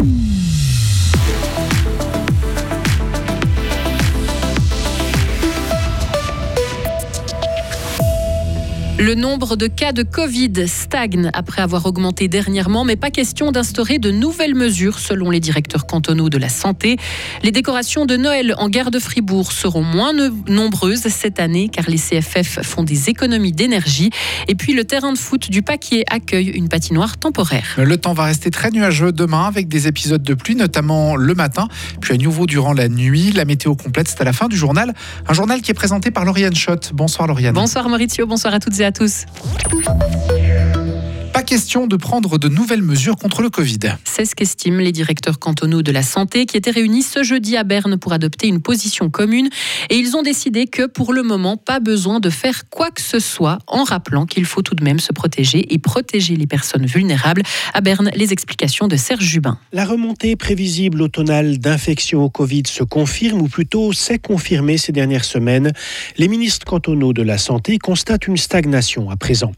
Mm-hmm. Le nombre de cas de Covid stagne après avoir augmenté dernièrement, mais pas question d'instaurer de nouvelles mesures selon les directeurs cantonaux de la santé. Les décorations de Noël en gare de Fribourg seront moins nombreuses cette année car les CFF font des économies d'énergie. Et puis le terrain de foot du Paquier accueille une patinoire temporaire. Le temps va rester très nuageux demain avec des épisodes de pluie, notamment le matin, puis à nouveau durant la nuit. La météo complète, c'est à la fin du journal. Un journal qui est présenté par Lauriane Schott. Bonsoir Lauriane. Bonsoir Maurizio, bonsoir à toutes et à tous. Pas question de prendre de nouvelles mesures contre le Covid. C'est ce qu'estiment les directeurs cantonaux de la santé qui étaient réunis ce jeudi à Berne pour adopter une position commune. Et ils ont décidé que pour le moment, pas besoin de faire quoi que ce soit en rappelant qu'il faut tout de même se protéger et protéger les personnes vulnérables. À Berne, les explications de Serge Jubin. La remontée prévisible automnale d'infection au Covid se confirme ou plutôt s'est confirmée ces dernières semaines. Les ministres cantonaux de la santé constatent une stagnation à présent.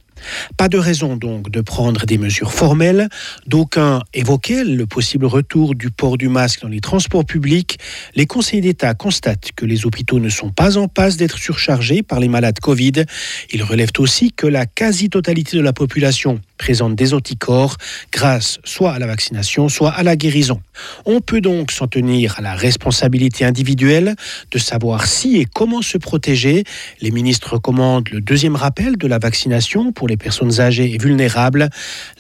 Pas de raison donc de prendre des mesures formelles. D'aucuns évoquaient le possible retour du port du masque dans les transports publics. Les conseillers d'État constatent que les hôpitaux ne sont pas en passe d'être surchargés par les malades Covid. Ils relèvent aussi que la quasi-totalité de la population présente des anticorps grâce soit à la vaccination, soit à la guérison. On peut donc s'en tenir à la responsabilité individuelle de savoir si et comment se protéger. Les ministres recommandent le deuxième rappel de la vaccination pour les personnes âgées et vulnérables,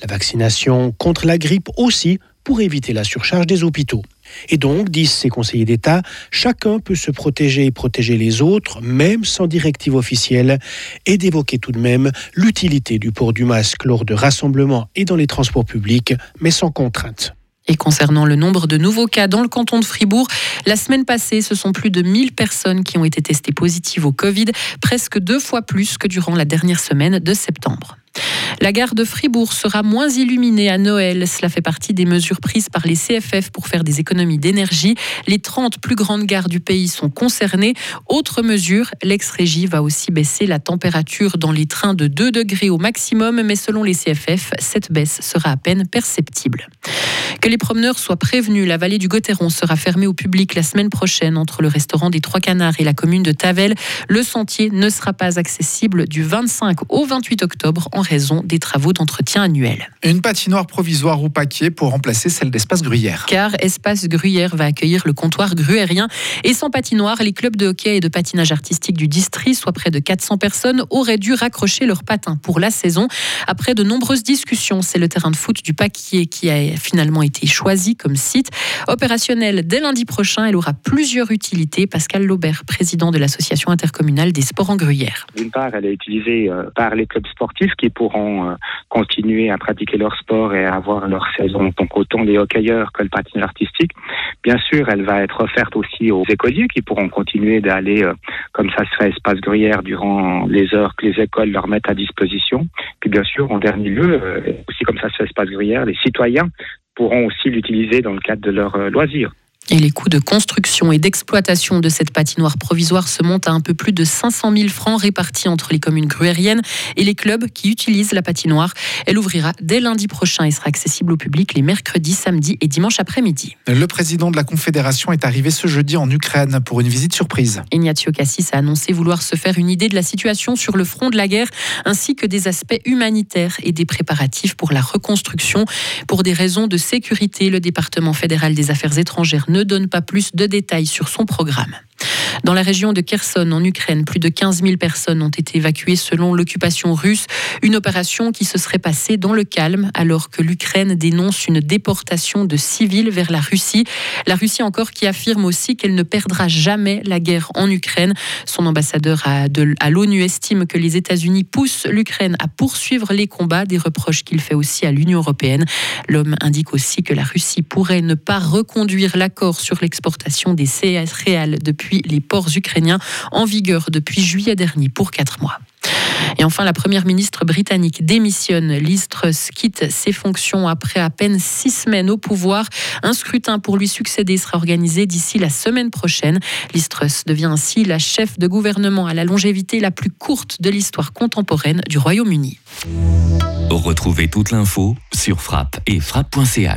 la vaccination contre la grippe aussi pour éviter la surcharge des hôpitaux. Et donc, disent ces conseillers d'État, chacun peut se protéger et protéger les autres, même sans directive officielle, et d'évoquer tout de même l'utilité du port du masque lors de rassemblements et dans les transports publics, mais sans contrainte. Et concernant le nombre de nouveaux cas dans le canton de Fribourg, la semaine passée, ce sont plus de 1000 personnes qui ont été testées positives au Covid, presque deux fois plus que durant la dernière semaine de septembre. La gare de Fribourg sera moins illuminée à Noël. Cela fait partie des mesures prises par les CFF pour faire des économies d'énergie. Les 30 plus grandes gares du pays sont concernées. Autre mesure, l'ex-régie va aussi baisser la température dans les trains de 2 degrés au maximum, mais selon les CFF, cette baisse sera à peine perceptible. Que les promeneurs soient prévenus, la vallée du Gotteron sera fermée au public la semaine prochaine entre le restaurant des Trois Canards et la commune de Tavel. Le sentier ne sera pas accessible du 25 au 28 octobre en raison des travaux d'entretien annuels. Une patinoire provisoire au paquet pour remplacer celle d'Espace Gruyère. Car Espace Gruyère va accueillir le comptoir gruérien et sans patinoire, les clubs de hockey et de patinage artistique du district, soit près de 400 personnes, auraient dû raccrocher leurs patins pour la saison. Après de nombreuses discussions, c'est le terrain de foot du Paquier qui a finalement été choisi comme site. Opérationnel dès lundi prochain, elle aura plusieurs utilités. Pascal Laubert, président de l'association intercommunale des sports en Gruyère. D'une part, elle est utilisée euh, par les clubs sportifs qui pourront euh, continuer à pratiquer leur sport et avoir leur saison, donc autant les hockeyeurs que le patinage artistique. Bien sûr, elle va être offerte aussi aux écoliers qui pourront continuer d'aller, euh, comme ça serait espace gruyère, durant les heures que les écoles leur mettent à disposition. Puis bien sûr, en dernier lieu, aussi comme ça se fait espace gruyère, les citoyens pourront aussi l'utiliser dans le cadre de leurs loisirs. Et les coûts de construction et d'exploitation de cette patinoire provisoire se montent à un peu plus de 500 000 francs répartis entre les communes gruériennes et les clubs qui utilisent la patinoire. Elle ouvrira dès lundi prochain et sera accessible au public les mercredis, samedis et dimanches après-midi. Le président de la Confédération est arrivé ce jeudi en Ukraine pour une visite surprise. Ignazio Cassis a annoncé vouloir se faire une idée de la situation sur le front de la guerre ainsi que des aspects humanitaires et des préparatifs pour la reconstruction. Pour des raisons de sécurité, le département fédéral des affaires étrangères ne donne pas plus de détails sur son programme. Dans la région de Kherson, en Ukraine, plus de 15 000 personnes ont été évacuées selon l'occupation russe. Une opération qui se serait passée dans le calme alors que l'Ukraine dénonce une déportation de civils vers la Russie. La Russie encore qui affirme aussi qu'elle ne perdra jamais la guerre en Ukraine. Son ambassadeur à, l'ONU estime que les États-Unis poussent l'Ukraine à poursuivre les combats, des reproches qu'il fait aussi à l'Union européenne. L'homme indique aussi que la Russie pourrait ne pas reconduire l'accord sur l'exportation des céréales depuis les ports ukrainiens en vigueur depuis juillet dernier pour quatre mois. Et enfin, la première ministre britannique démissionne. Liz Truss quitte ses fonctions après à peine six semaines au pouvoir. Un scrutin pour lui succéder sera organisé d'ici la semaine prochaine. Liz Truss devient ainsi la chef de gouvernement à la longévité la plus courte de l'histoire contemporaine du Royaume-Uni. Retrouvez toute l'info sur frappe et frappe.ch.